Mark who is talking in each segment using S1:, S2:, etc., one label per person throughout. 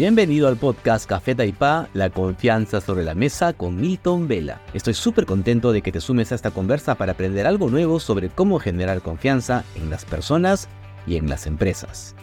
S1: Bienvenido al podcast Café Taipá, la confianza sobre la mesa con Milton Vela. Estoy súper contento de que te sumes a esta conversa para aprender algo nuevo sobre cómo generar confianza en las personas y en las empresas.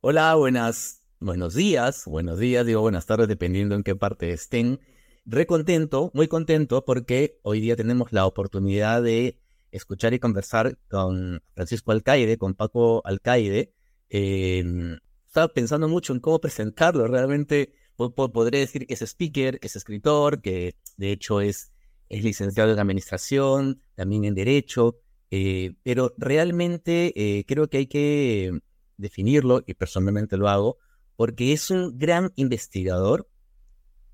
S1: Hola, buenas, buenos días, buenos días, digo buenas tardes dependiendo en qué parte estén. Re contento, muy contento porque hoy día tenemos la oportunidad de escuchar y conversar con Francisco Alcaide, con Paco Alcaide, Em, estaba pensando mucho en cómo presentarlo. Realmente podré decir que es speaker, que es escritor, que de hecho es, es licenciado en administración, también en derecho, eh, pero realmente eh, creo que hay que definirlo, y personalmente lo hago, porque es un gran investigador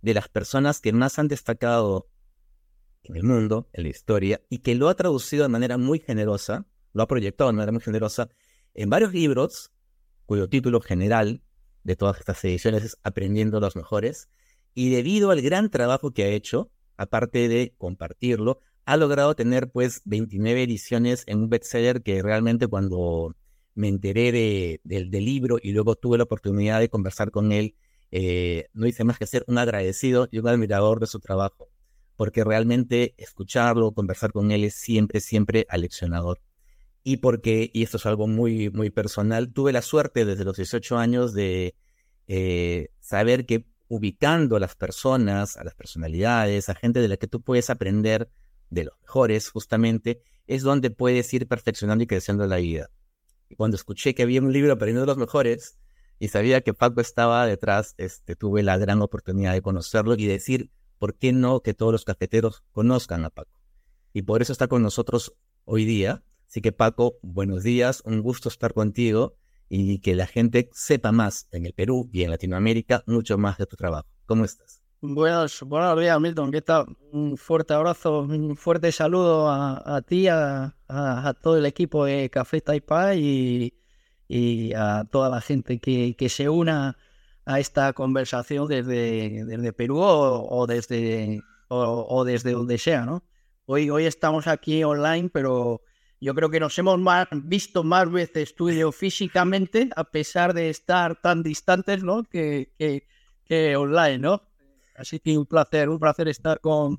S1: de las personas que más han destacado en el mundo, en la historia, y que lo ha traducido de manera muy generosa, lo ha proyectado de manera muy generosa en varios libros cuyo título general de todas estas ediciones es Aprendiendo los Mejores, y debido al gran trabajo que ha hecho, aparte de compartirlo, ha logrado tener pues 29 ediciones en un bestseller que realmente cuando me enteré del libro y luego tuve la oportunidad de conversar con él, eh, no hice más que ser un agradecido y un admirador de su trabajo, porque realmente escucharlo, conversar con él es siempre, siempre aleccionador y porque, y esto es algo muy, muy personal, tuve la suerte desde los 18 años de eh, saber que ubicando a las personas, a las personalidades, a gente de la que tú puedes aprender de los mejores, justamente, es donde puedes ir perfeccionando y creciendo la vida. Y cuando escuché que había un libro aprendiendo de los mejores y sabía que Paco estaba detrás, este, tuve la gran oportunidad de conocerlo y decir, ¿por qué no que todos los cafeteros conozcan a Paco? Y por eso está con nosotros hoy día Así que Paco, buenos días, un gusto estar contigo y que la gente sepa más en el Perú y en Latinoamérica mucho más de tu trabajo. ¿Cómo estás?
S2: Buenos, buenos días, Milton. ¿Qué tal? Un fuerte abrazo, un fuerte saludo a, ti, a, todo el equipo de Café Taipei y, a toda la gente que, se una a esta conversación desde, desde Perú o, desde, o, o, desde donde sea, ¿no? Hoy, hoy estamos aquí online, pero yo creo que nos hemos visto más veces tú y físicamente, a pesar de estar tan distantes, ¿no? Que, online, ¿no? Así que un placer, un placer estar con,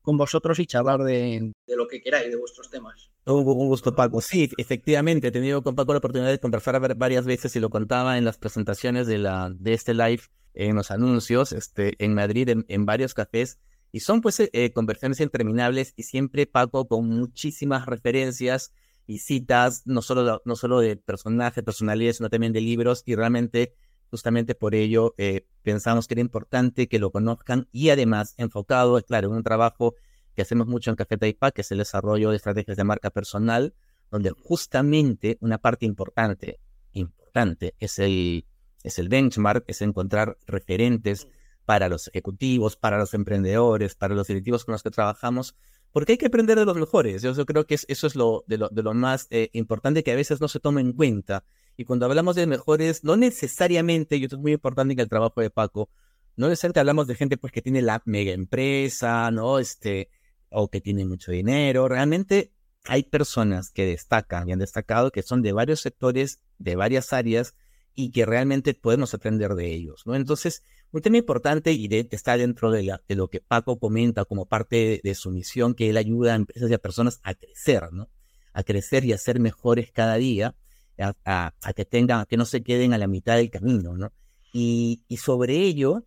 S2: con vosotros y charlar de, lo que queráis, de vuestros temas.
S1: Un, gusto, Paco. Sí, efectivamente, he tenido con Paco la oportunidad de conversar varias veces y lo contaba en las presentaciones de, la, de este live, en los anuncios, este, en Madrid, en, en varios cafés y son pues eh, eh, conversaciones interminables y siempre Paco con muchísimas referencias y citas, no solo, no solo de personajes, personalidades, sino también de libros. Y realmente, justamente por ello, eh, pensamos que era importante que lo conozcan y además enfocado, claro, en un trabajo que hacemos mucho en Café Taipa, que es el desarrollo de estrategias de marca personal, donde justamente una parte importante, importante, es el, es el benchmark, es encontrar referentes para los ejecutivos, para los emprendedores, para los directivos con los que trabajamos, porque hay que aprender de los mejores. Yo, creo que eso es lo, de, lo, más eh, importante que a veces no se toma en cuenta. Y cuando hablamos de mejores, no necesariamente, y esto es muy importante en el trabajo de Paco, no necesariamente hablamos de gente pues que tiene la mega empresa, ¿no? Este, o que tiene mucho dinero. Realmente hay personas que destacan y han destacado que son de varios sectores, de varias áreas, y que realmente podemos aprender de ellos, ¿no? Entonces, un tema importante y de, está dentro de, lo que Paco comenta como parte de, su misión, que él ayuda a empresas y a personas a crecer, ¿no? A crecer y a ser mejores cada día, a, que tengan, que no se queden a la mitad del camino, ¿no? Y, y sobre ello,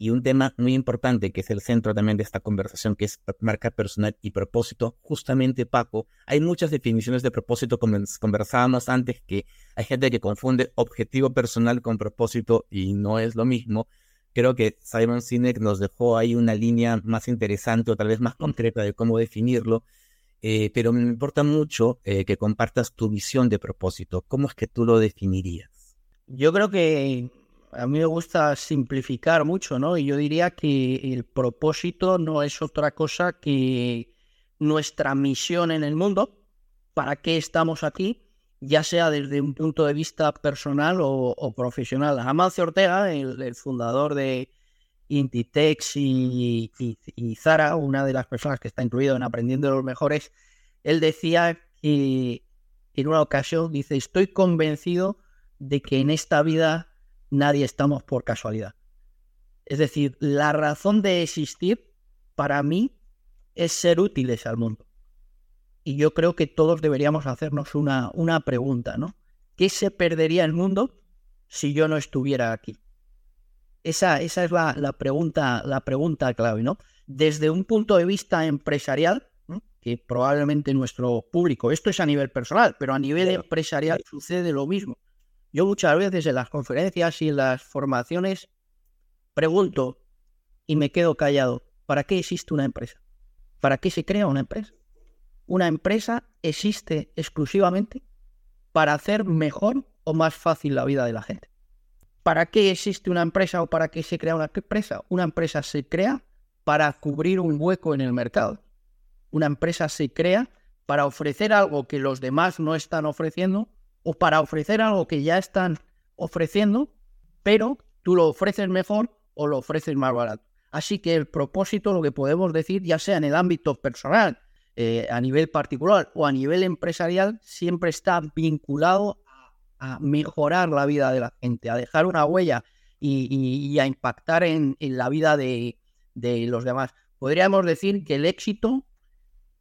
S1: y un tema muy importante que es el centro también de esta conversación, que es marca personal y propósito, justamente Paco, hay muchas definiciones de propósito, como conversábamos antes, que hay gente que confunde objetivo personal con propósito y no es lo mismo. Creo que Simon Sinek nos dejó ahí una línea más interesante o tal vez más concreta de cómo definirlo, eh, pero me importa mucho eh, que compartas tu visión de propósito. ¿Cómo es que tú lo definirías?
S2: Yo creo que a mí me gusta simplificar mucho, ¿no? Y yo diría que el propósito no es otra cosa que nuestra misión en el mundo, para qué estamos aquí, ya sea desde un punto de vista personal o, profesional. Amancio Ortega, el, fundador de Intitex y, y, Zara, una de las personas que está incluido en Aprendiendo los Mejores, él decía que en una ocasión, dice, estoy convencido de que en esta vida nadie estamos por casualidad. Es decir, la razón de existir para mí es ser útiles al mundo. Y yo creo que todos deberíamos hacernos una, una pregunta, ¿no? ¿Qué se perdería el mundo si yo no estuviera aquí? Esa, esa es la, la, pregunta, la pregunta clave, ¿no? Desde un punto de vista empresarial, que probablemente nuestro público, esto es a nivel personal, pero a nivel empresarial sucede lo mismo. Yo muchas veces en las conferencias y en las formaciones pregunto y me quedo callado, ¿para qué existe una empresa? ¿Para qué se crea una empresa? Una empresa existe exclusivamente para hacer mejor o más fácil la vida de la gente. ¿Para qué existe una empresa o para qué se crea una empresa? Una empresa se crea para cubrir un hueco en el mercado. Una empresa se crea para ofrecer algo que los demás no están ofreciendo o para ofrecer algo que ya están ofreciendo, pero tú lo ofreces mejor o lo ofreces más barato. Así que el propósito, lo que podemos decir, ya sea en el ámbito personal, eh, a nivel particular o a nivel empresarial, siempre está vinculado a, mejorar la vida de la gente, a dejar una huella y, a impactar en, la vida de, de los demás. Podríamos decir que el éxito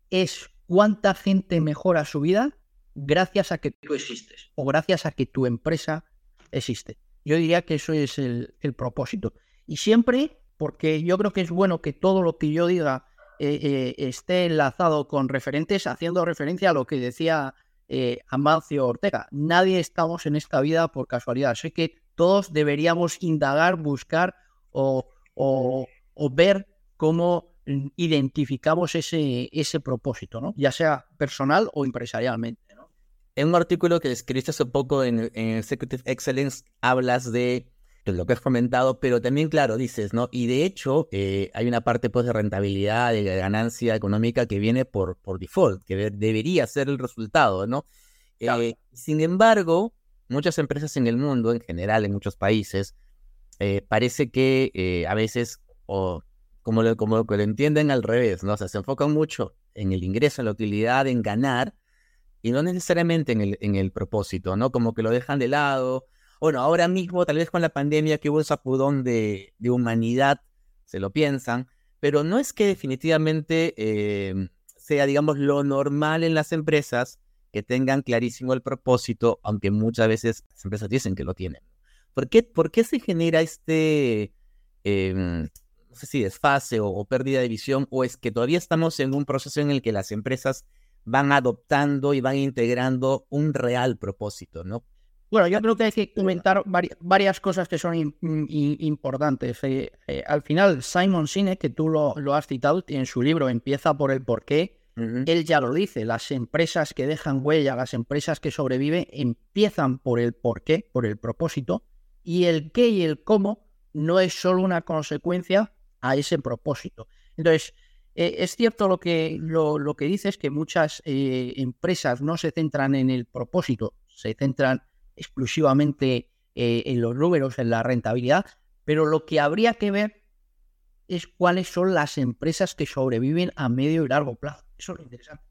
S2: es cuánta gente mejora su vida gracias a que tú existes o gracias a que tu empresa existe. Yo diría que eso es el, propósito. Y siempre, porque yo creo que es bueno que todo lo que yo diga eh, eh, esté enlazado con referentes, haciendo referencia a lo que decía eh, Amancio Ortega. Nadie estamos en esta vida por casualidad. Sé que todos deberíamos indagar, buscar o, o, ver cómo identificamos ese, ese propósito, ¿no? ya sea personal o empresarialmente.
S1: En un artículo que escribiste hace poco en, Executive Excellence hablas de lo que has comentado, pero también, claro, dices, ¿no? Y de hecho, eh, hay una parte pues, de rentabilidad, de ganancia económica que viene por, por default, que debería ser el resultado, ¿no? Eh, sin embargo, muchas empresas en el mundo, en general, en muchos países, eh, parece que a veces, o como lo, como lo entienden al revés, ¿no? O sea, se enfocan mucho en el ingreso, en la utilidad, en ganar, y no necesariamente en el, en el propósito, ¿no? Como que lo dejan de lado. Bueno, ahora mismo, tal vez con la pandemia que hubo un sacudón de, humanidad, se lo piensan, pero no es que definitivamente eh, sea, digamos, lo normal en las empresas que tengan clarísimo el propósito, aunque muchas veces las empresas dicen que lo tienen. ¿Por qué, por qué se genera este, em, no sé si desfase o pérdida de visión, o es que todavía estamos en un proceso en el que las empresas van adoptando y van integrando un real propósito, ¿no?
S2: Bueno, yo creo que hay que comentar varias cosas que son importantes. Eh, eh, al final, Simon Sinek, que tú lo, has citado en su libro Empieza por el porqué, él ya lo dice, las empresas que dejan huella, las empresas que sobreviven, empiezan por el porqué, por el propósito, y el qué y el cómo no es solo una consecuencia a ese propósito. Entonces, eh, es cierto lo que, lo, que dices, que muchas empresas no se centran en el propósito, se centran exclusivamente eh, en los números, en la rentabilidad, pero lo que habría que ver es cuáles son las empresas que sobreviven a medio y largo plazo. Eso es lo interesante.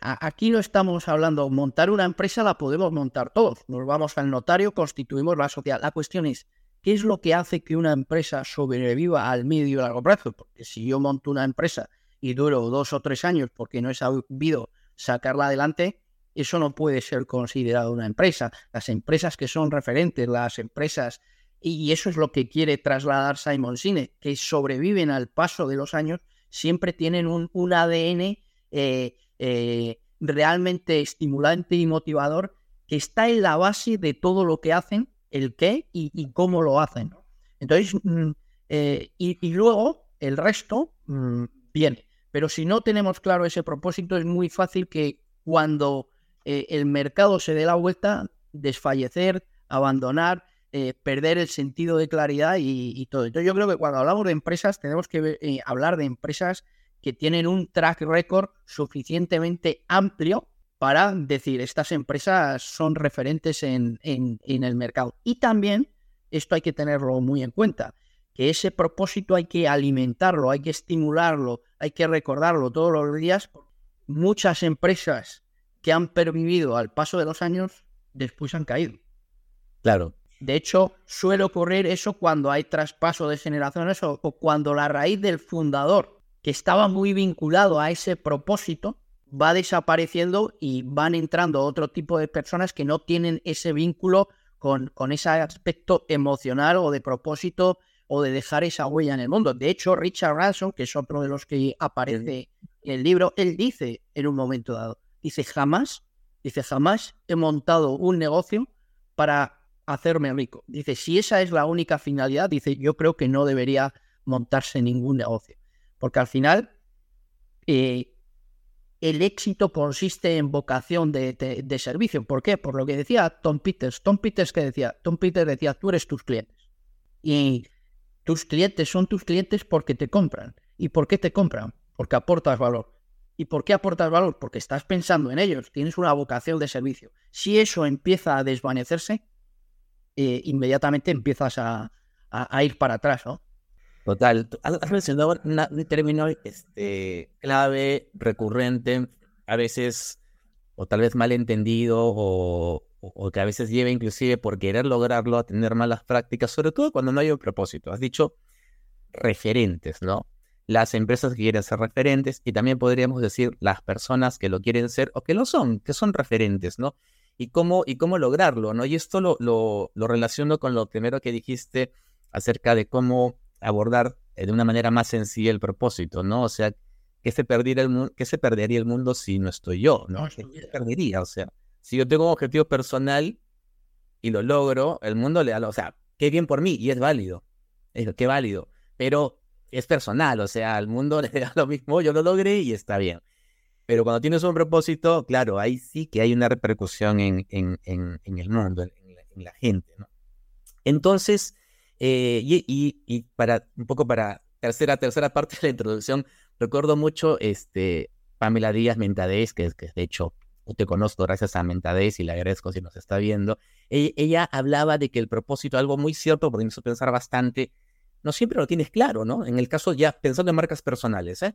S2: aquí no estamos hablando, montar una empresa la podemos montar todos. Nos vamos al notario, constituimos la sociedad. La cuestión es, ¿Qué es lo que hace que una empresa sobreviva al medio y largo plazo? Porque si yo monto una empresa y duro dos o tres años porque no he sabido sacarla adelante, eso no puede ser considerado una empresa. Las empresas que son referentes, las empresas, y eso es lo que quiere trasladar Simon Sinek, que sobreviven al paso de los años, siempre tienen un, ADN eh, eh, realmente estimulante y motivador que está en la base de todo lo que hacen el qué y, cómo lo hacen. Entonces, mm, eh, y, luego el resto mm, viene. Pero si no tenemos claro ese propósito, es muy fácil que cuando eh, el mercado se dé la vuelta, desfallecer, abandonar, eh, perder el sentido de claridad y, todo. Entonces yo creo que cuando hablamos de empresas tenemos que hablar de empresas que tienen un track record suficientemente amplio para decir, estas empresas son referentes en, el mercado. Y también, esto hay que tenerlo muy en cuenta, que ese propósito hay que alimentarlo, hay que estimularlo, hay que recordarlo todos los días. Muchas empresas que han pervivido al paso de los años, después han caído.
S1: Claro.
S2: De hecho, suele ocurrir eso cuando hay traspaso de generaciones o, o cuando la raíz del fundador, que estaba muy vinculado a ese propósito, va desapareciendo y van entrando otro tipo de personas que no tienen ese vínculo con, con ese aspecto emocional o de propósito o de dejar esa huella en el mundo. De hecho, Richard Ransom, que es otro de los que aparece en el libro, él dice en un momento dado, dice, jamás, dice, jamás he montado un negocio para hacerme rico. Dice, si esa es la única finalidad, dice, yo creo que no debería montarse ningún negocio. Porque al final, eh, el éxito consiste en vocación de, de, servicio. ¿Por qué? Por lo que decía Tom Peters. Tom Peters que decía, Tom Peters decía, tú eres tus clientes. Y tus clientes son tus clientes porque te compran. ¿Y por qué te compran? Porque aportas valor. ¿Y por qué aportas valor? Porque estás pensando en ellos, tienes una vocación de servicio. Si eso empieza a desvanecerse, eh, inmediatamente empiezas a, a, ir para atrás, ¿no?
S1: Total. Has mencionado un término este, clave, recurrente, a veces, o tal vez malentendido, o, o, que a veces lleva inclusive por querer lograrlo a tener malas prácticas, sobre todo cuando no hay un propósito. Has dicho referentes, ¿no? Las empresas que quieren ser referentes y también podríamos decir las personas que lo quieren ser o que lo son, que son referentes, ¿no? Y cómo, y cómo lograrlo, ¿no? Y esto lo, lo, lo relaciono con lo primero que dijiste acerca de cómo abordar de una manera más sencilla el propósito, ¿no? O sea, ¿qué se, perdería el, qué se perdería el mundo si no estoy yo, ¿no? ¿Qué se perdería? O sea, si yo tengo un objetivo personal y lo logro, el mundo le da, o sea, qué bien por mí y es válido, es qué válido, pero es personal, o sea, al mundo le da lo mismo, yo lo logré y está bien. Pero cuando tienes un propósito, claro, ahí sí que hay una repercusión en, en, en, el mundo, en la, gente. Entonces, eh, y, y, para un poco para tercera, tercera parte de la introducción, recuerdo mucho este, Pamela Díaz Mentadez, que, que de hecho te conozco gracias a Mentades y le agradezco si nos está viendo, e-, ella, hablaba de que el propósito, algo muy cierto, porque me hizo pensar bastante, no siempre lo tienes claro, ¿no? En el caso ya pensando en marcas personales, ¿eh?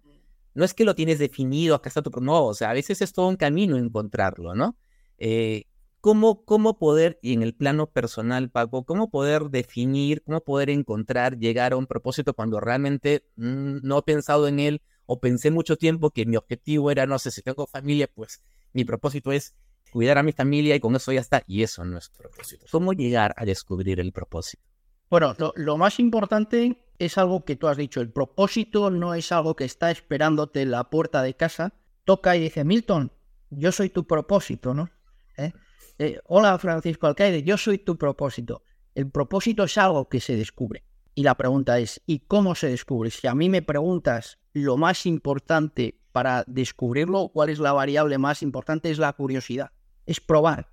S1: No es que lo tienes definido, acá está tu... No, o sea, a veces es todo un camino encontrarlo, ¿no? Eh, ¿cómo, ¿Cómo poder, y en el plano personal, Paco, cómo poder definir, cómo poder encontrar, llegar a un propósito cuando realmente mm, no he pensado en él o pensé mucho tiempo que mi objetivo era, no sé, si tengo familia, pues mi propósito es cuidar a mi familia y con eso ya está. Y eso no es propósito. ¿Cómo llegar a descubrir el propósito?
S2: Bueno, lo, más importante es algo que tú has dicho. El propósito no es algo que está esperándote en la puerta de casa. Toca y dice, Milton, yo soy tu propósito, ¿no? ¿Eh? Eh, hola, Francisco Alcaide, yo soy tu propósito. El propósito es algo que se descubre. Y la pregunta es, ¿y cómo se descubre? Si a mí me preguntas lo más importante para descubrirlo, cuál es la variable más importante, es la curiosidad, es probar,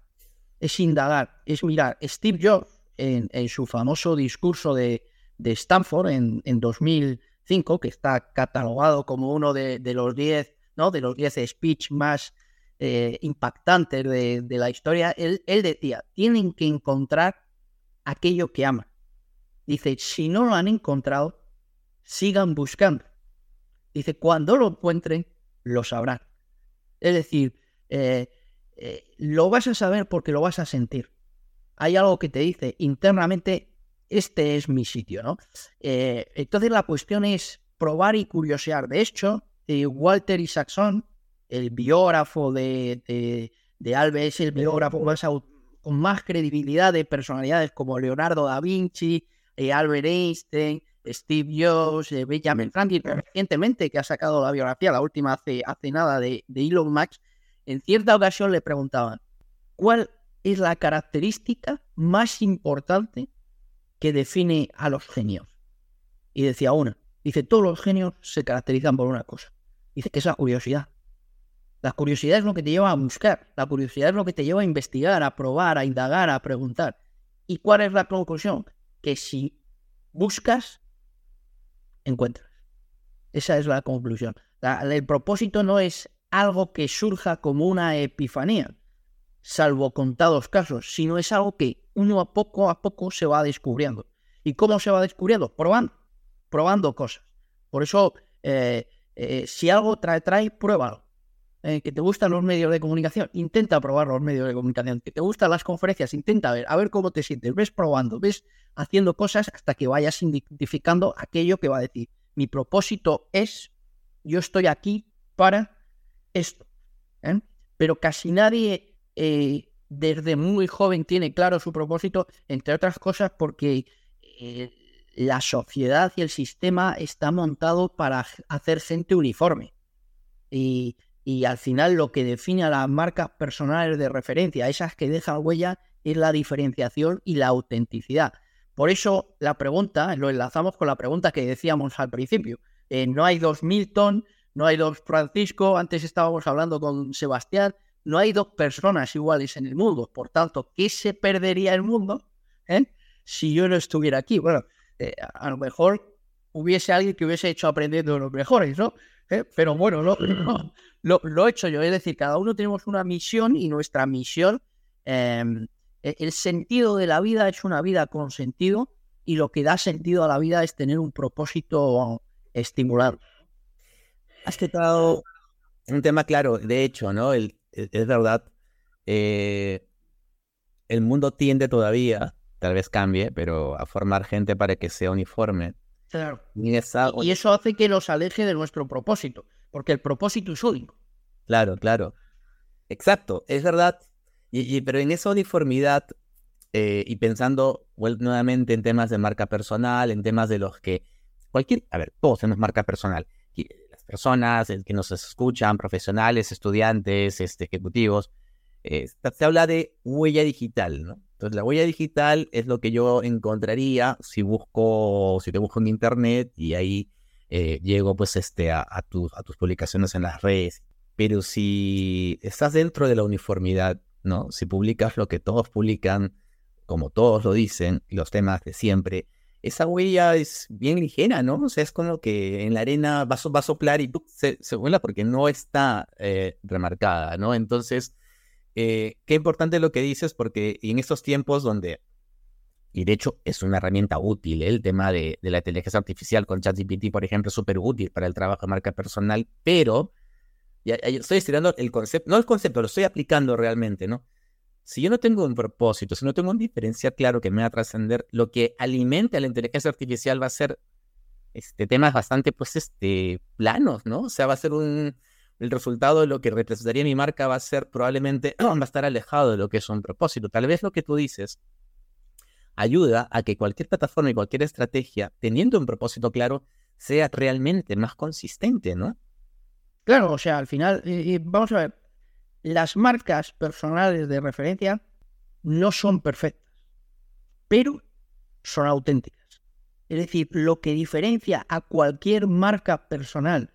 S2: es indagar, es mirar. Steve Jobs, en, su famoso discurso de, Stanford en, 2005, que está catalogado como uno de, los 10 ¿no? de los speech más eh, impactantes de, la historia, él, él decía, tienen que encontrar aquello que aman. Dice, si no lo han encontrado, sigan buscando. Dice, cuando lo encuentren, lo sabrán. Es decir, eh, eh, lo vas a saber porque lo vas a sentir. Hay algo que te dice internamente, este es mi sitio, ¿no? Eh, entonces la cuestión es probar y curiosear. De hecho, Walter Isaacson, el biógrafo de, de, Alves, el biógrafo con más credibilidad de personalidades como Leonardo da Vinci, Albert Einstein, Steve Jobs, eh, Benjamin Franklin, recientemente que ha sacado la biografía, la última hace, hace nada de, Elon Musk, en cierta ocasión le preguntaban, ¿cuál es la característica más importante que define a los genios? Y decía una, dice, todos los genios se caracterizan por una cosa, dice que es la curiosidad. La curiosidad es lo que te lleva a buscar, la curiosidad es lo que te lleva a investigar, a probar, a indagar, a preguntar. ¿Y cuál es la conclusión? Que si buscas, encuentras. Esa es la conclusión. el propósito no es algo que surja como una epifanía, salvo contados casos, sino es algo que uno a poco a poco se va descubriendo. ¿Y cómo se va descubriendo? Probando, probando cosas. Por eso, eh, eh, si algo trae, trae, pruébalo. eh, que te gustan los medios de comunicación, intenta probar los medios de comunicación. Que te gustan las conferencias, intenta ver, a ver cómo te sientes. Ves probando, ves haciendo cosas hasta que vayas identificando aquello que va a decir. Mi propósito es, yo estoy aquí para esto. Pero casi nadie eh, desde muy joven tiene claro su propósito, entre otras cosas porque la sociedad y el sistema está montado para hacer gente uniforme. Y, al final lo que define a las marcas personales de referencia, esas que dejan huella, es la diferenciación y la autenticidad. Por eso la pregunta, lo enlazamos con la pregunta que decíamos al principio. Eh, no hay dos Milton, no hay dos Francisco, antes estábamos hablando con Sebastián, no hay dos personas iguales en el mundo. Por tanto, ¿qué se perdería el mundo eh, si yo no estuviera aquí? Bueno, eh, a lo mejor hubiese alguien que hubiese hecho aprendiendo de los mejores, ¿no? ¿Eh? Pero bueno, lo, lo, he hecho yo. Es decir, cada uno tenemos una misión y nuestra misión, em, e, el sentido de la vida es una vida con sentido y lo que da sentido a la vida es tener un propósito estimulado.
S1: Has tocado un tema claro, de hecho, ¿no? El, es verdad, eh, el mundo tiende todavía tal vez cambie, pero a formar gente para que sea uniforme.
S2: Claro. Y, eso hace que los aleje de nuestro propósito, porque el propósito es único.
S1: Claro, claro. Exacto, es verdad. Y, pero en esa uniformidad, eh, y pensando nuevamente en temas de marca personal, en temas de los que cualquier, a ver, todos tenemos marca personal. Personas que nos escuchan, profesionales, estudiantes, este, ejecutivos, eh, se habla de huella digital, ¿no? Entonces, la huella digital es lo que yo encontraría si busco, si te busco en internet y ahí eh, llego pues este, a, tus, a tus publicaciones en las redes. Pero si estás dentro de la uniformidad, ¿no? Si publicas lo que todos publican, como todos lo dicen, los temas de siempre, esa huella es bien ligera, ¿no? O sea, es como que en la arena va, a soplar y se, se vuela porque no está eh, remarcada, ¿no? Entonces, eh, qué importante lo que dices, porque en estos tiempos donde, y de hecho es una herramienta útil, ¿eh? el tema de, la inteligencia artificial con ChatGPT, por ejemplo, es súper útil para el trabajo de marca personal, pero ya, estoy estirando el concepto, no el concepto, lo estoy aplicando realmente, ¿no? Si yo no tengo un propósito, si no tengo un diferencia claro que me va a trascender, lo que alimente a la inteligencia artificial va a ser este, temas bastante, pues, este, planos, ¿no? O sea, va a ser un, el resultado de lo que representaría mi marca va a ser probablemente, va a estar alejado de lo que es un propósito. Tal vez lo que tú dices ayuda a que cualquier plataforma y cualquier estrategia, teniendo un propósito claro, sea realmente más consistente, ¿no?
S2: Claro, o sea, al final, vamos a ver, las marcas personales de referencia no son perfectas, pero son auténticas. Es decir, lo que diferencia a cualquier marca personal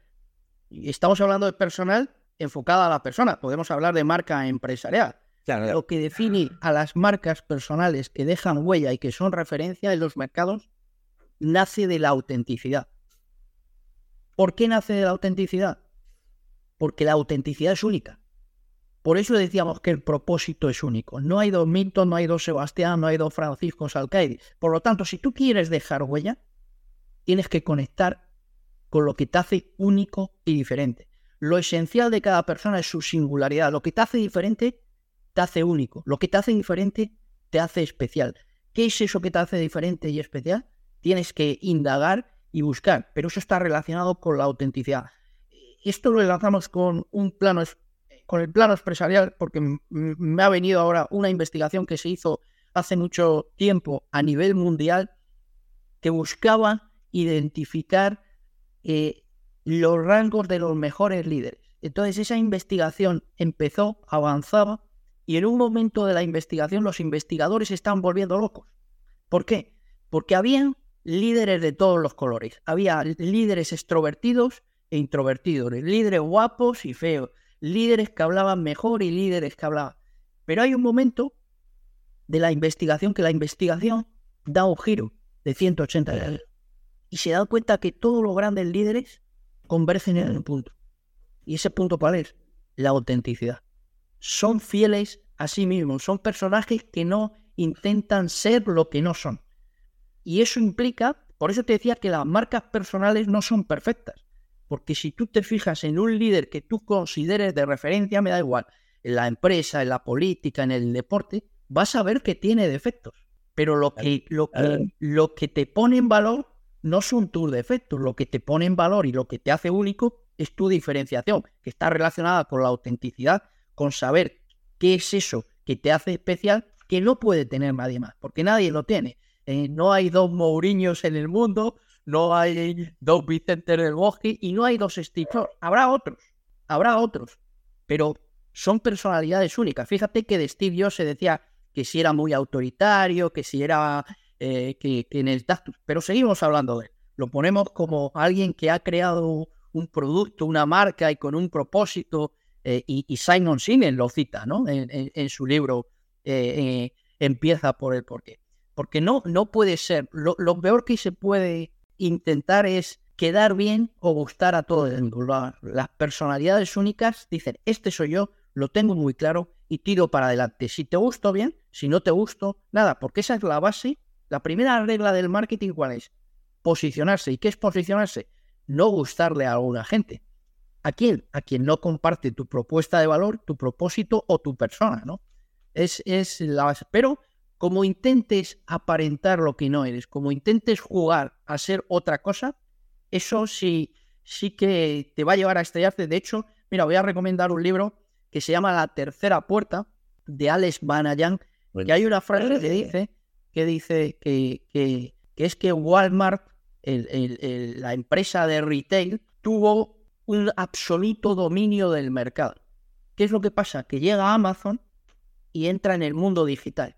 S2: estamos hablando de personal enfocada a la persona. Podemos hablar de marca empresarial. Lo que define a las marcas personales que dejan huella y que son referencia en los mercados nace de la autenticidad. ¿Por qué nace de la autenticidad? Porque la autenticidad es única. Por eso decíamos que el propósito es único. No hay dos Milton, no hay dos Sebastián, no hay dos Francisco Salcaidi. Por lo tanto, si tú quieres dejar huella, tienes que conectar con lo que te hace único y diferente. Lo esencial de cada persona es su singularidad. Lo que te hace diferente te hace único. Lo que te hace diferente te hace especial. ¿Qué es eso que te hace diferente y especial? Tienes que indagar y buscar, pero eso está relacionado con la autenticidad. Esto lo enlazamos con un plano con el plano empresarial porque me ha venido ahora una investigación que se hizo hace mucho tiempo a nivel mundial que buscaba identificar eh, los rangos de los mejores líderes. Entonces esa investigación empezó, avanzaba, y en un momento de la investigación los investigadores estaban volviendo locos. ¿Por qué? Porque habían líderes de todos los colores. Había líderes extrovertidos e introvertidos, líderes guapos y feos, líderes que hablaban mejor y líderes que hablaban. Pero hay un momento de la investigación que la investigación da un giro de 180 grados y se dan cuenta que todos los grandes líderes convergen en un punto. ¿Y ese punto cuál es? La autenticidad. Son fieles a sí mismos, son personajes que no intentan ser lo que no son. Y eso implica, por eso te decía que las marcas personales no son perfectas, Porque si tú te fijas en un líder que tú consideres de referencia, me da igual, en la empresa, en la política, en el deporte, vas a ver que tiene defectos. Pero lo que, lo que, lo que te pone en valor no son tus defectos, lo que te pone en valor y lo que te hace único es tu diferenciación, que está relacionada con la autenticidad, con saber qué es eso que te hace especial, que no puede tener nadie más, porque nadie lo tiene. Eh, no hay dos Mourinhos en el mundo, no hay dos Vicente del Bosque y no hay dos Steve Habrá otros, habrá otros, pero son personalidades únicas. Fíjate que de Steve Jobs se decía que si era muy autoritario, que si era eh, que, en el tactus, pero seguimos hablando de él. Lo ponemos como alguien que ha creado un producto, una marca y con un propósito, eh, y, Simon Sinek lo cita ¿no? en, su libro eh, Empieza por el porqué. Porque no, no puede ser, lo, peor que se puede intentar es quedar bien o gustar a todo el mundo. Las personalidades únicas dicen, este soy yo, lo tengo muy claro y tiro para adelante. Si te gusto bien, si no te gusto, nada, porque esa es la base la primera regla del marketing, ¿cuál es? Posicionarse. ¿Y qué es posicionarse? No gustarle a alguna gente. ¿A quién? A quien no comparte tu propuesta de valor, tu propósito o tu persona, ¿no? Es, es la base. Pero como intentes aparentar lo que no eres, como intentes jugar a ser otra cosa, eso sí, sí que te va a llevar a estrellarte. De hecho, mira, voy a recomendar un libro que se llama La Tercera Puerta, de Alex Banayan, que hay una frase que dice que dice que, que, es que Walmart, la empresa de retail, tuvo un absoluto dominio del mercado. ¿Qué es lo que pasa? Que llega Amazon y entra en el mundo digital.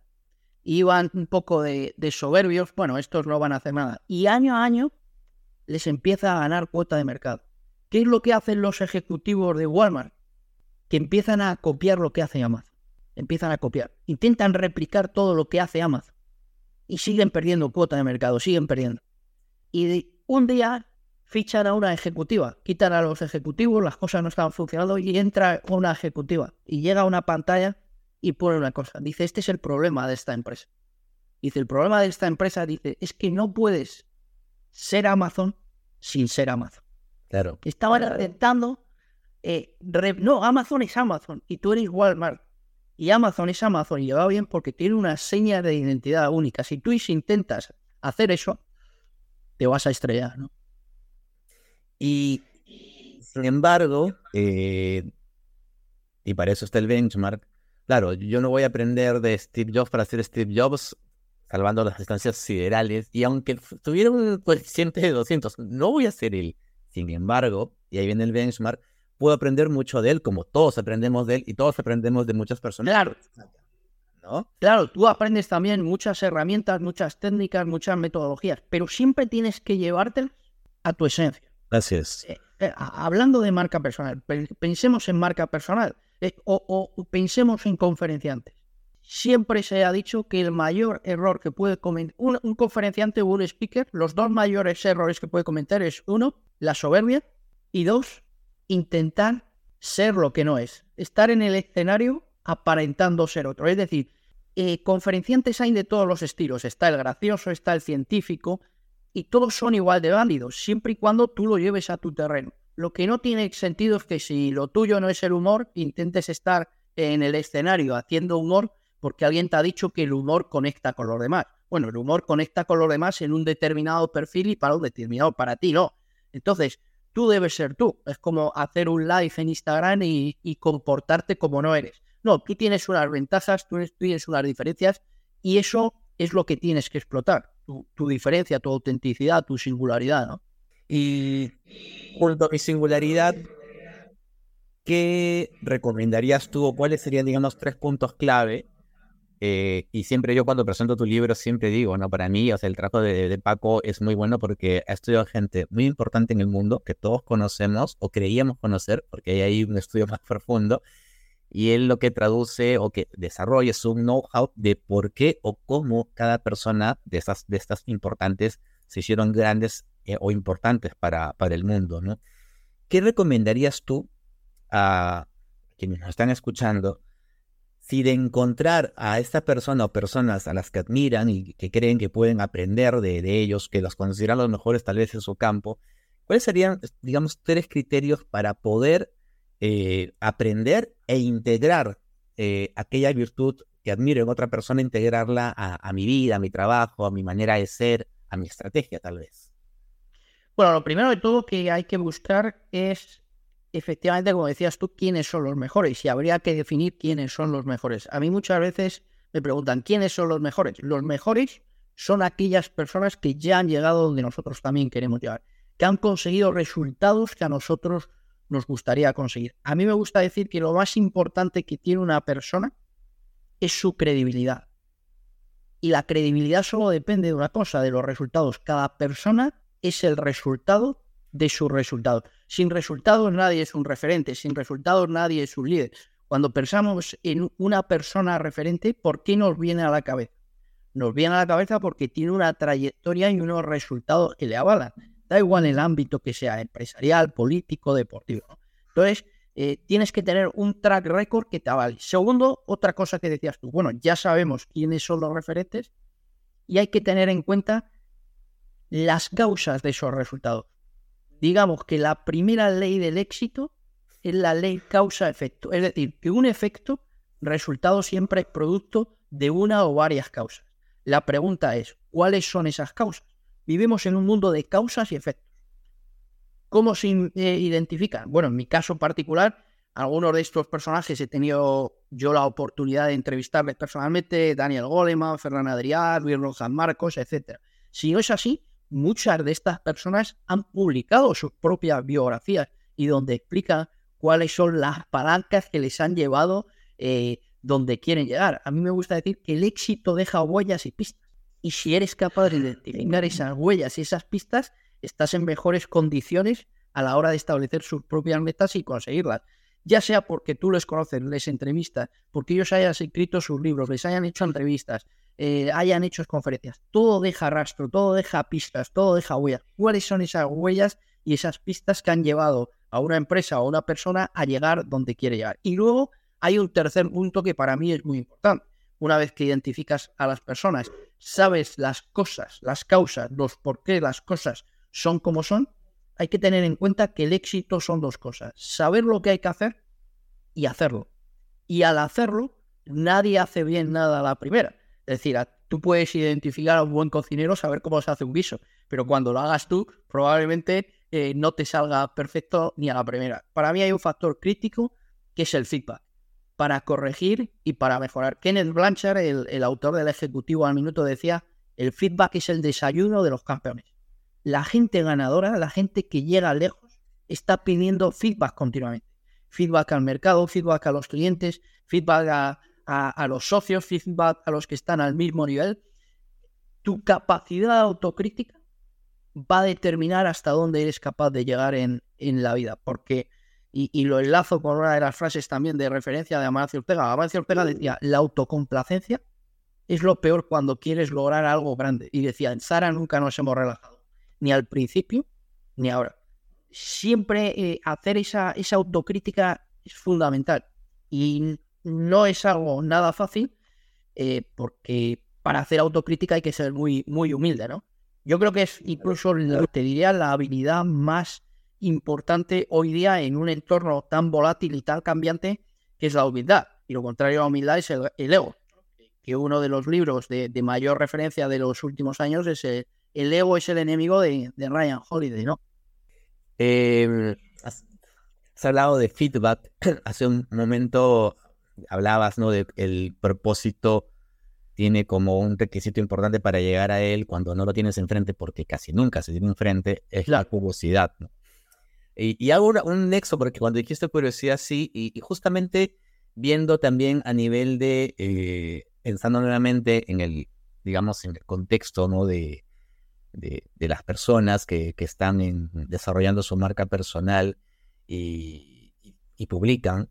S2: Y van un poco de, soberbios, bueno, estos no van a hacer nada. Y año a año les empieza a ganar cuota de mercado. ¿Qué es lo que hacen los ejecutivos de Walmart? Que empiezan a copiar lo que hace Amazon. Empiezan a copiar. Intentan replicar todo lo que hace Amazon y siguen perdiendo cuota de mercado, siguen perdiendo. Y un día fichan a una ejecutiva, quitan a los ejecutivos, las cosas no estaban funcionando y entra una ejecutiva y llega a una pantalla y pone una cosa. Dice, este es el problema de esta empresa. Dice, el problema de esta empresa, dice, es que no puedes ser Amazon sin ser Amazon.
S1: Claro.
S2: Estaban intentando, eh, no, Amazon es Amazon y tú eres Walmart. Y Amazon es Amazon y va bien porque tiene una seña de identidad única. Si tú intentas hacer eso, te vas a estrellar, ¿no?
S1: Y sin embargo, eh, y para eso está el benchmark, claro, yo no voy a aprender de Steve Jobs para ser Steve Jobs salvando las distancias siderales, y aunque tuviera un coeficiente de 200, no voy a ser él. Sin embargo, y ahí viene el benchmark, puedo aprender mucho de él, como todos aprendemos de él y todos aprendemos de muchas personas.
S2: Claro. ¿No? Claro, tú aprendes también muchas herramientas, muchas técnicas, muchas metodologías, pero siempre tienes que llevarte a tu esencia.
S1: Gracias.
S2: Eh, eh, hablando de marca personal, pensemos en marca personal eh, o, pensemos en conferenciantes. Siempre se ha dicho que el mayor error que puede cometer un, un conferenciante o un speaker, los dos mayores errores que puede cometer es uno, la soberbia y dos, intentar ser lo que no es, estar en el escenario aparentando ser otro. Es decir, eh, conferenciantes hay de todos los estilos, está el gracioso, está el científico, y todos son igual de válidos, siempre y cuando tú lo lleves a tu terreno. Lo que no tiene sentido es que si lo tuyo no es el humor, intentes estar en el escenario haciendo humor porque alguien te ha dicho que el humor conecta con los demás. Bueno, el humor conecta con los demás en un determinado perfil y para un determinado, para ti no. Entonces, tú debes ser tú. Es como hacer un live en Instagram y, comportarte como no eres. No, tú tienes unas ventajas, tú tienes unas diferencias y eso es lo que tienes que explotar. Tu, diferencia, tu autenticidad, tu singularidad, ¿no?
S1: Y junto a mi singularidad, ¿qué recomendarías tú o cuáles serían, digamos, tres puntos clave eh, y siempre yo cuando presento tu libro siempre digo, no, para mí, o sea, el trabajo de, Paco es muy bueno porque ha estudiado gente muy importante en el mundo que todos conocemos o creíamos conocer, porque hay ahí un estudio más profundo, y él lo que traduce o que desarrolla es un know-how de por qué o cómo cada persona de estas, de estas importantes se hicieron grandes eh, o importantes para, para el mundo. ¿Qué recomendarías tú a quienes nos están escuchando? si de encontrar a esta persona o personas a las que admiran y que creen que pueden aprender de, ellos, que los consideran los mejores tal vez en su campo, ¿cuáles serían, digamos, tres criterios para poder eh, aprender e integrar eh, aquella virtud que admiro en otra persona, integrarla a, mi vida, a mi trabajo, a mi manera de ser, a mi estrategia tal vez?
S2: Bueno, lo primero de todo que hay que buscar es, efectivamente, como decías tú, quiénes son los mejores y habría que definir quiénes son los mejores. A mí muchas veces me preguntan, ¿quiénes son los mejores? Los mejores son aquellas personas que ya han llegado donde nosotros también queremos llegar, que han conseguido resultados que a nosotros nos gustaría conseguir. A mí me gusta decir que lo más importante que tiene una persona es su credibilidad. Y la credibilidad solo depende de una cosa, de los resultados. Cada persona es el resultado de su resultado. Sin resultados nadie es un referente, sin resultados nadie es un líder. Cuando pensamos en una persona referente, ¿por qué nos viene a la cabeza? Nos viene a la cabeza porque tiene una trayectoria y unos resultados que le avalan. Da igual el ámbito que sea, empresarial, político, deportivo. Entonces, eh, tienes que tener un track record que te avale. Segundo, otra cosa que decías tú, bueno, ya sabemos quiénes son los referentes y hay que tener en cuenta las causas de esos resultados. Digamos que la primera ley del éxito es la ley causa-efecto. Es decir, que un efecto, resultado siempre es producto de una o varias causas. La pregunta es, ¿cuáles son esas causas? Vivimos en un mundo de causas y efectos. ¿Cómo se eh, identifican? Bueno, en mi caso particular, algunos de estos personajes he tenido yo la oportunidad de entrevistarles personalmente, Daniel Goleman, Fernán Adrián, Luis Rojas Marcos, etc. Si no es así, muchas de estas personas han publicado sus propias biografías y donde explican cuáles son las palancas que les han llevado eh, donde quieren llegar. A mí me gusta decir que el éxito deja huellas y pistas. Y si eres capaz de identificar esas huellas y esas pistas, estás en mejores condiciones a la hora de establecer sus propias metas y conseguirlas. Ya sea porque tú les conoces, les entrevistas, porque ellos hayan escrito sus libros, les hayan hecho entrevistas, eh, hayan hecho conferencias. Todo deja rastro, todo deja pistas, todo deja huellas. ¿Cuáles son esas huellas y esas pistas que han llevado a una empresa o a una persona a llegar donde quiere llegar? Y luego hay un tercer punto que para mí es muy importante. Una vez que identificas a las personas, sabes las cosas, las causas, los por qué las cosas son como son, hay que tener en cuenta que el éxito son dos cosas. Saber lo que hay que hacer y hacerlo. Y al hacerlo, nadie hace bien nada a la primera. Es decir, tú puedes identificar a un buen cocinero, saber cómo se hace un guiso, pero cuando lo hagas tú, probablemente eh, no te salga perfecto ni a la primera. Para mí hay un factor crítico que es el feedback, para corregir y para mejorar. Kenneth Blanchard, el, el autor del Ejecutivo al Minuto, decía, el feedback es el desayuno de los campeones la gente ganadora, la gente que llega lejos, está pidiendo feedback continuamente. Feedback al mercado, feedback a los clientes, feedback a, los socios, feedback a los que están al mismo nivel. Tu capacidad autocrítica va a determinar hasta dónde eres capaz de llegar en, en la vida. Porque, y, lo enlazo con una de las frases también de referencia de Amancio Ortega. Amancio Ortega decía, la autocomplacencia es lo peor cuando quieres lograr algo grande. Y decía, en Zara nunca nos hemos relajado ni al principio ni ahora. Siempre eh, hacer esa, esa autocrítica es fundamental y no es algo nada fácil eh, porque para hacer autocrítica hay que ser muy, muy humilde, ¿no? Yo creo que es incluso, te diría, la habilidad más importante hoy día en un entorno tan volátil y tan cambiante que es la humildad. Y lo contrario a la humildad es el, ego. Que uno de los libros de, de, mayor referencia de los últimos años es el, el ego es el enemigo de, Ryan Holiday, ¿no?
S1: Eh, has, hablado de feedback. Hace un momento hablabas, ¿no? De el propósito tiene como un requisito importante para llegar a él cuando no lo tienes enfrente, porque casi nunca se tiene enfrente, es la curiosidad, ¿no? Y, hago un nexo, porque cuando dijiste curiosidad, sí, y, justamente viendo también a nivel de, eh, pensando nuevamente en el, digamos, en el contexto, ¿no? De, de, las personas que, están en, desarrollando su marca personal y, publican.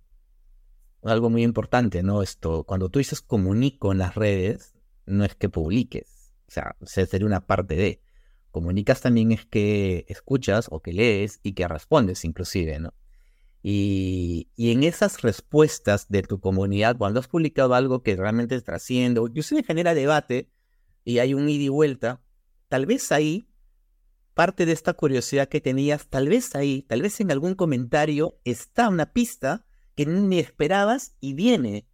S1: Algo muy importante, ¿no? Esto, cuando tú dices comunico en las redes, no es que publiques. O sea, sería una parte de. Comunicas también es que escuchas o que lees y que respondes inclusive, ¿no? Y, y, en esas respuestas de tu comunidad, cuando has publicado algo que realmente trasciende, inclusive genera debate y hay un ida y vuelta, tal vez ahí parte de esta curiosidad que tenías, tal vez ahí, tal vez en algún comentario está una pista que ni esperabas y viene.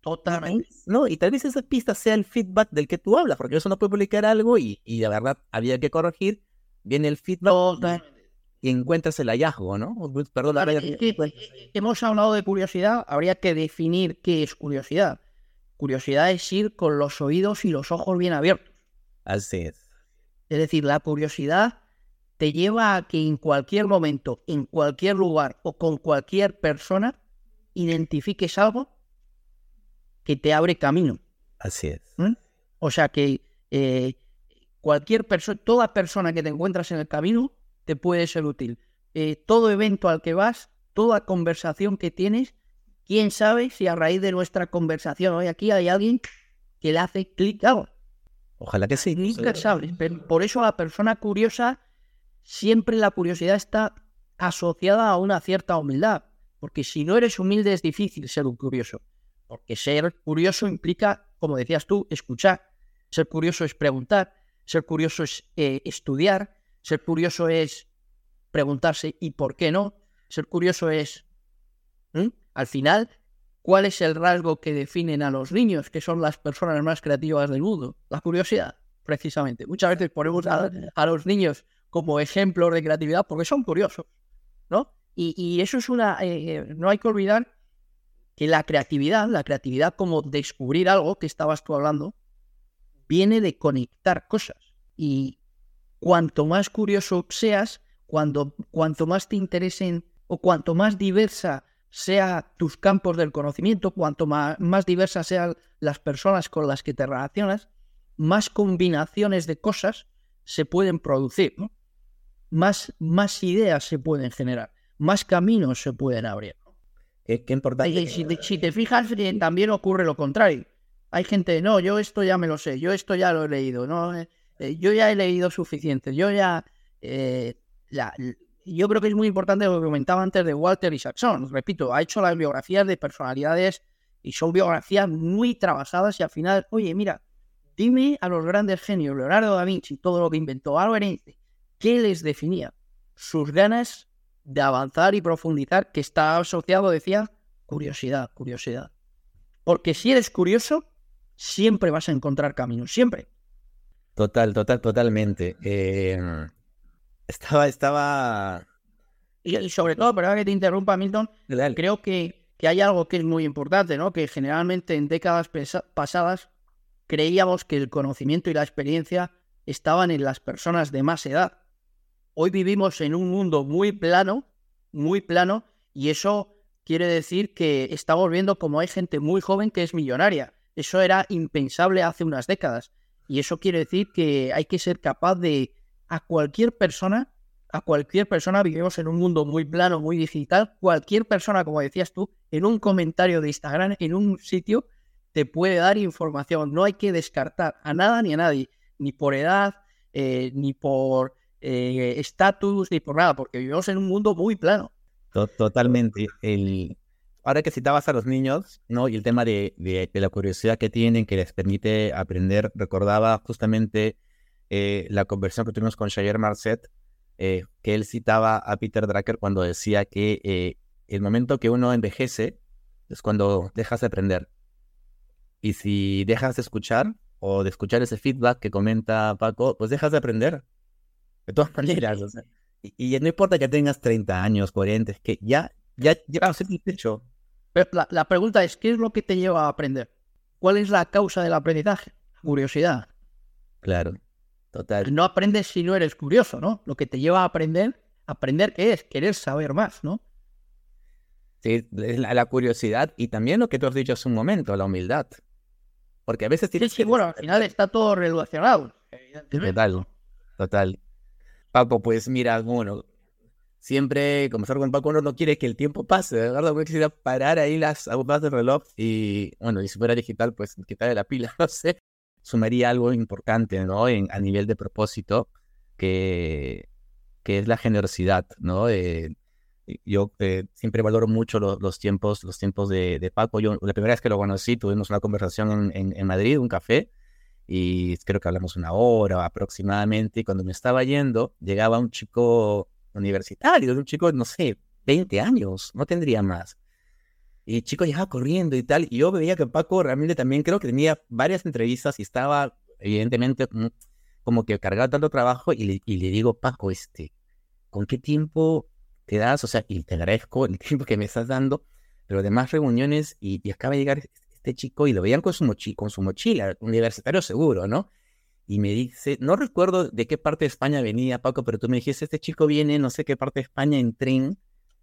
S2: Totalmente.
S1: ¿No? Y tal vez esa pista sea el feedback del que tú hablas, porque eso no puede publicar algo y, y de verdad había que corregir. Viene el feedback
S2: Totalmente.
S1: y encuentras el hallazgo, ¿no? Perdón, ya-
S2: es que, eh, hemos hablado de curiosidad, habría que definir qué es curiosidad. Curiosidad es ir con los oídos y los ojos bien abiertos.
S1: Así es.
S2: Es decir, la curiosidad te lleva a que en cualquier momento, en cualquier lugar o con cualquier persona identifiques algo que te abre camino.
S1: Así es.
S2: ¿Mm? O sea que eh, cualquier persona, toda persona que te encuentras en el camino te puede ser útil. Eh, todo evento al que vas, toda conversación que tienes, quién sabe si a raíz de nuestra conversación hoy aquí hay alguien que le hace clic a algo.
S1: Ojalá que sí.
S2: Nunca sabes. Pero por eso la persona curiosa, siempre la curiosidad está asociada a una cierta humildad. Porque si no eres humilde es difícil ser un curioso. Porque ser curioso implica, como decías tú, escuchar. Ser curioso es preguntar. Ser curioso es eh, estudiar. Ser curioso es preguntarse ¿y por qué no? Ser curioso es, al final, ¿cuál es el rasgo que definen a los niños, que son las personas más creativas del mundo? La curiosidad, precisamente. Muchas veces ponemos a, a los niños como ejemplos de creatividad porque son curiosos, ¿no? Y, eso es una... eh, no hay que olvidar que la creatividad, la creatividad como descubrir algo que estabas tú hablando, viene de conectar cosas. Y cuanto más curioso seas, cuando, cuanto más te interesen o cuanto más diversa sea tus campos del conocimiento, cuanto más, más diversas sean las personas con las que te relacionas, más combinaciones de cosas se pueden producir, más, más ideas se pueden generar, más caminos se pueden abrir.
S1: Qué, qué importante.
S2: Y si, te- si te fijas, eh, también ocurre lo contrario. Hay gente, no, yo esto ya me lo sé, yo esto ya lo he leído, no, Eh, eh, yo ya he leído suficiente, yo ya, eh, la- yo creo que es muy importante lo que comentaba antes de Walter Isaacson. Repito, ha hecho las biografías de personalidades y son biografías muy trabajadas y al final, oye, mira, dime a los grandes genios, Leonardo da Vinci, todo lo que inventó, Albert Einstein, ¿qué les definía? Sus ganas de avanzar y profundizar, que está asociado, decía, curiosidad, curiosidad. Porque si eres curioso, siempre vas a encontrar caminos, siempre.
S1: Total, total, totalmente. Eh, estaba, estaba.
S2: Y, y sobre todo, perdón que te interrumpa, Milton,
S1: Dale.
S2: creo que, que hay algo que es muy importante, ¿no? Que generalmente en décadas pasadas creíamos que el conocimiento y la experiencia estaban en las personas de más edad. Hoy vivimos en un mundo muy plano, muy plano, y eso quiere decir que estamos viendo como hay gente muy joven que es millonaria. Eso era impensable hace unas décadas. Y eso quiere decir que hay que ser capaz de a cualquier persona, a cualquier persona, vivimos en un mundo muy plano, muy digital, cualquier persona, como decías tú, en un comentario de Instagram, en un sitio, te puede dar información. No hay que descartar a nada ni a nadie, ni por edad, eh, ni por eh, estatus, ni por nada, porque vivimos en un mundo muy plano.
S1: To- Totalmente. El... Ahora que citabas a los niños, ¿no? Y el tema de, de- de la curiosidad que tienen, que les permite aprender, recordaba justamente eh, la conversación que tuvimos con Javier Marcet, eh, que él citaba a Peter Drucker cuando decía que eh, el momento que uno envejece es cuando dejas de aprender. Y si dejas de escuchar o de escuchar ese feedback que comenta Paco, pues dejas de aprender. De todas maneras, o sea, y, y no importa que tengas 30 años, 40, es que ya, ya llevas el techo.
S2: Pero la, la pregunta es, ¿qué es lo que te lleva a aprender? ¿Cuál es la causa del aprendizaje? Curiosidad.
S1: Claro, total.
S2: No aprendes si no eres curioso, ¿no? Lo que te lleva a aprender, aprender qué es, querer saber más, ¿no?
S1: Sí, la, la curiosidad y también lo que tú has dicho hace un momento, la humildad. Porque a veces
S2: Sí,
S1: tienes
S2: sí,
S1: que-
S2: bueno, al final está todo relacionado.
S1: Total, total. Paco, pues mira, bueno, siempre conversar con Paco uno no quiere que el tiempo pase, de verdad, uno quisiera parar ahí las agujas del reloj y, bueno, y si fuera digital, pues quitarle la pila, no sé, sumaría algo importante, ¿no? En, a nivel de propósito, que, que es la generosidad, ¿no? Eh, yo eh, siempre valoro mucho lo- los tiempos, los tiempos de, de Paco. Yo la primera vez que lo conocí tuvimos una conversación en Madrid, un café, y creo que hablamos una hora aproximadamente. Y cuando me estaba yendo, llegaba un chico universitario, un chico, no sé, 20 años, no tendría más. Y el chico llegaba corriendo y tal. Y yo veía que Paco realmente también creo que tenía varias entrevistas y estaba, evidentemente, mm, como que cargado tanto trabajo. Y le, y le digo, Paco, este, ¿con qué tiempo te das? O sea, y te agradezco el tiempo que me estás dando, pero además reuniones y, y acaba de llegar este chico y lo veían con su, mochi con su mochila, universitario seguro, ¿no? Y me dice, no recuerdo de qué parte de España venía Paco, pero tú me dijiste, este chico viene no sé qué parte de España en tren,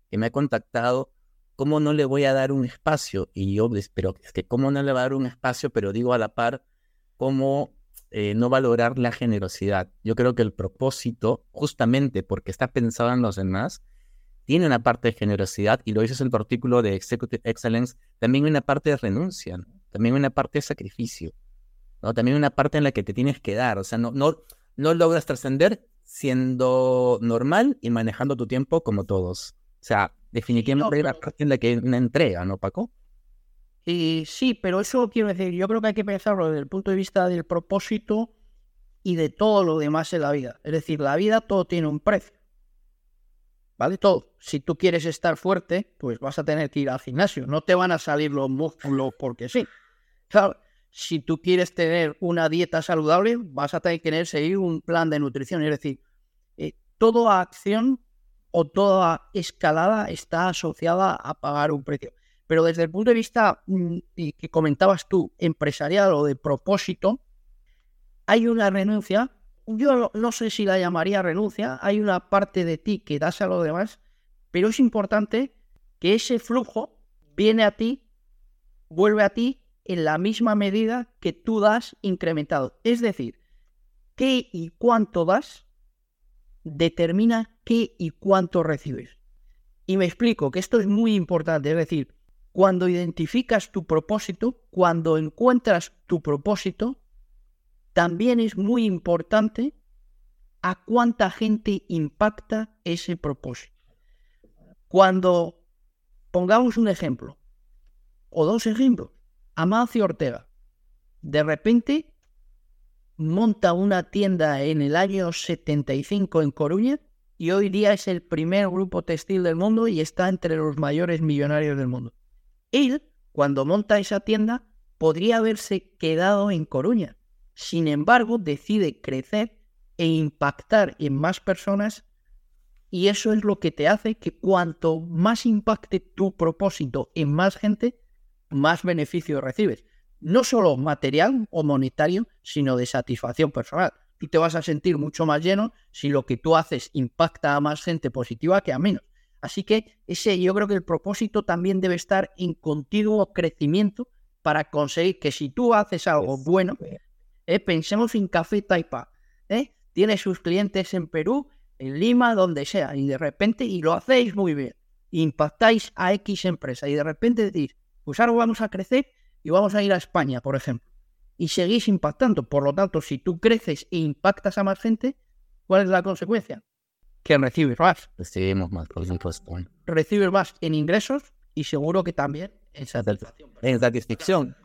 S1: que me ha contactado, ¿cómo no le voy a dar un espacio? Y yo, pero es que ¿cómo no le va a dar un espacio? Pero digo a la par, ¿cómo eh, no valorar la generosidad? Yo creo que el propósito, justamente porque está pensado en los demás, tiene una parte de generosidad, y lo dices en tu artículo de Executive Excellence, también hay una parte de renuncia, también hay una parte de sacrificio, ¿no? también una parte en la que te tienes que dar, o sea, no, no, no logras trascender siendo normal y manejando tu tiempo como todos. O sea, definitivamente hay una parte en la que hay una entrega, ¿no, Paco?
S2: Y sí, pero eso quiero decir, yo creo que hay que pensarlo desde el punto de vista del propósito y de todo lo demás en la vida. Es decir, la vida todo tiene un precio. ¿Vale? Todo. Si tú quieres estar fuerte, pues vas a tener que ir al gimnasio. No te van a salir los músculos porque sí. Claro, si tú quieres tener una dieta saludable, vas a tener que seguir un plan de nutrición. Es decir, eh, toda acción o toda escalada está asociada a pagar un precio. Pero desde el punto de vista mm, que comentabas tú, empresarial o de propósito, hay una renuncia yo no sé si la llamaría renuncia, hay una parte de ti que das a lo demás, pero es importante que ese flujo viene a ti, vuelve a ti en la misma medida que tú das incrementado. Es decir, qué y cuánto das determina qué y cuánto recibes. Y me explico que esto es muy importante, es decir, cuando identificas tu propósito, cuando encuentras tu propósito, también es muy importante a cuánta gente impacta ese propósito. Cuando pongamos un ejemplo, o dos ejemplos, Amancio Ortega, de repente monta una tienda en el año 75 en Coruña y hoy día es el primer grupo textil del mundo y está entre los mayores millonarios del mundo. Él, cuando monta esa tienda, podría haberse quedado en Coruña, sin embargo, decide crecer e impactar en más personas y eso es lo que te hace que cuanto más impacte tu propósito en más gente, más beneficio recibes. No solo material o monetario, sino de satisfacción personal. Tú te vas a sentir mucho más lleno si lo que tú haces impacta a más gente positiva que a menos. Así que ese, yo creo que el propósito también debe estar en continuo crecimiento para conseguir que si tú haces algo bueno, ¿eh? Pensemos en Café Taipa. ¿eh? Tiene sus clientes en Perú, en Lima, donde sea, y de repente, y lo hacéis muy bien, impactáis a X empresa, y de repente decís, pues ahora vamos a crecer y vamos a ir a España, por ejemplo. Y seguís impactando. Por lo tanto, si tú creces e impactas a más gente, ¿cuál es la consecuencia? Que recibes más.
S1: Recibimos más, por supuesto.
S2: Recibes más en ingresos y seguro que también en satisfacción.
S1: En satisfacción.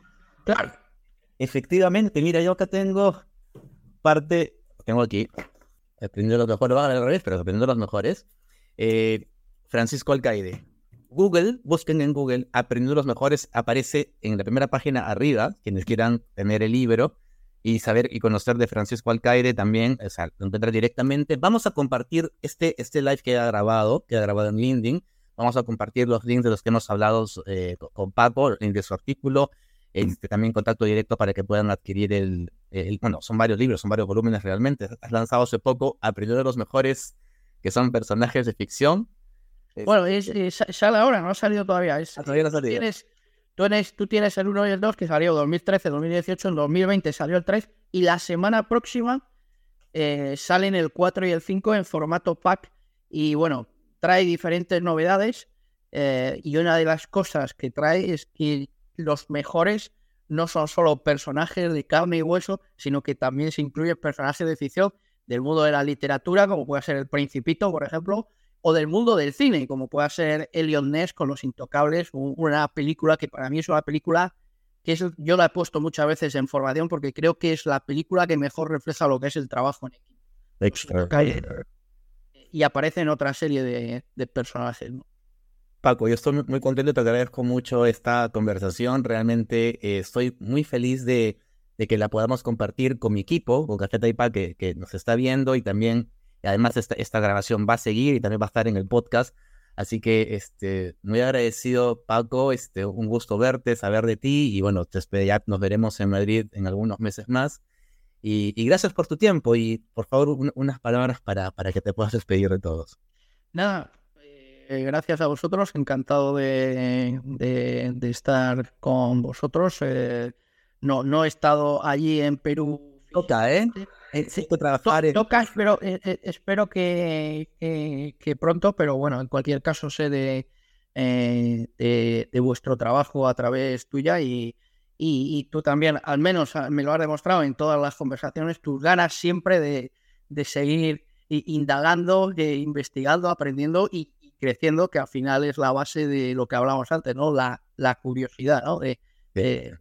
S1: Claro. Efectivamente, mira, yo acá tengo parte, tengo aquí, aprendiendo los mejores, va a al revés, pero aprendiendo los mejores. Eh, Francisco Alcaide. Google, busquen en Google, aprendiendo los mejores, aparece en la primera página arriba, quienes quieran tener el libro y saber y conocer de Francisco Alcaide también, o sea, lo encuentran directamente. Vamos a compartir este, este live que ha grabado, que ha grabado en LinkedIn. Vamos a compartir los links de los que hemos hablado eh, con Paco, el link de su artículo, este, también contacto directo para que puedan adquirir el, bueno, son varios libros, son varios volúmenes realmente. Has lanzado hace poco Aprender de los mejores, que son personajes de ficción.
S2: Bueno, es, sale ahora, no ha salido todavía. Es,
S1: ah, todavía no ha salido.
S2: Tienes, tú, tienes, tú tienes el 1 y el 2 que salió 2013, 2018, en 2020 salió el 3 y la semana próxima eh, salen el 4 y el 5 en formato pack y bueno, trae diferentes novedades eh, y una de las cosas que trae es que los mejores no son solo personajes de carne y hueso, sino que también se incluyen personajes de ficción del mundo de la literatura, como puede ser El Principito, por ejemplo, o del mundo del cine, como puede ser Elliot Ness con Los Intocables, una película que para mí es una película que es, yo la he puesto muchas veces en formación porque creo que es la película que mejor refleja lo que es el trabajo en equipo.
S1: Extra.
S2: Y aparece en otra serie de, de personajes. ¿no?
S1: Paco, yo estoy muy contento, te agradezco mucho esta conversación. Realmente eh, estoy muy feliz de, que la podamos compartir con mi equipo, con Café Taipa, que, que nos está viendo y también, además, esta, grabación va a seguir y también va a estar en el podcast. Así que este, muy agradecido, Paco. Este, un gusto verte, saber de ti. Y bueno, te ya nos veremos en Madrid en algunos meses más. Y, gracias por tu tiempo. Y por favor, un, unas palabras para, para que te puedas despedir de todos.
S2: Nada, eh, gracias a vosotros. Encantado de, de, de estar con vosotros. Eh, no, no he estado allí en Perú.
S1: Toca, ¿eh? Necesito trabajar. En...
S2: Toca, espero, eh, espero que, que, que, pronto, pero bueno, en cualquier caso sé de, eh, de, de, vuestro trabajo a través tuya y, y, y, tú también, al menos ah, me lo has demostrado en todas las conversaciones, tus ganas siempre de, de seguir indagando, de investigando, aprendiendo y, creciendo, que al final es la base de lo que hablamos antes, ¿no? La, la curiosidad, ¿no? De, de,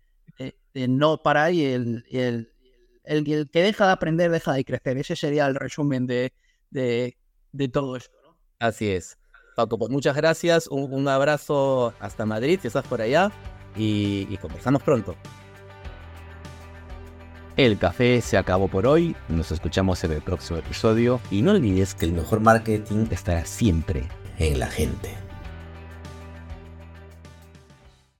S2: de no parar y el, el el, el, que deja de aprender deja de crecer. Ese sería el resumen de, de, de todo esto. ¿no?
S1: Así es. Paco, pues muchas gracias. Un, un, abrazo hasta Madrid, si estás por allá. Y, y conversamos pronto. El café se acabó por hoy. Nos escuchamos en el próximo episodio. Y no olvides que el mejor marketing estará siempre en la gente.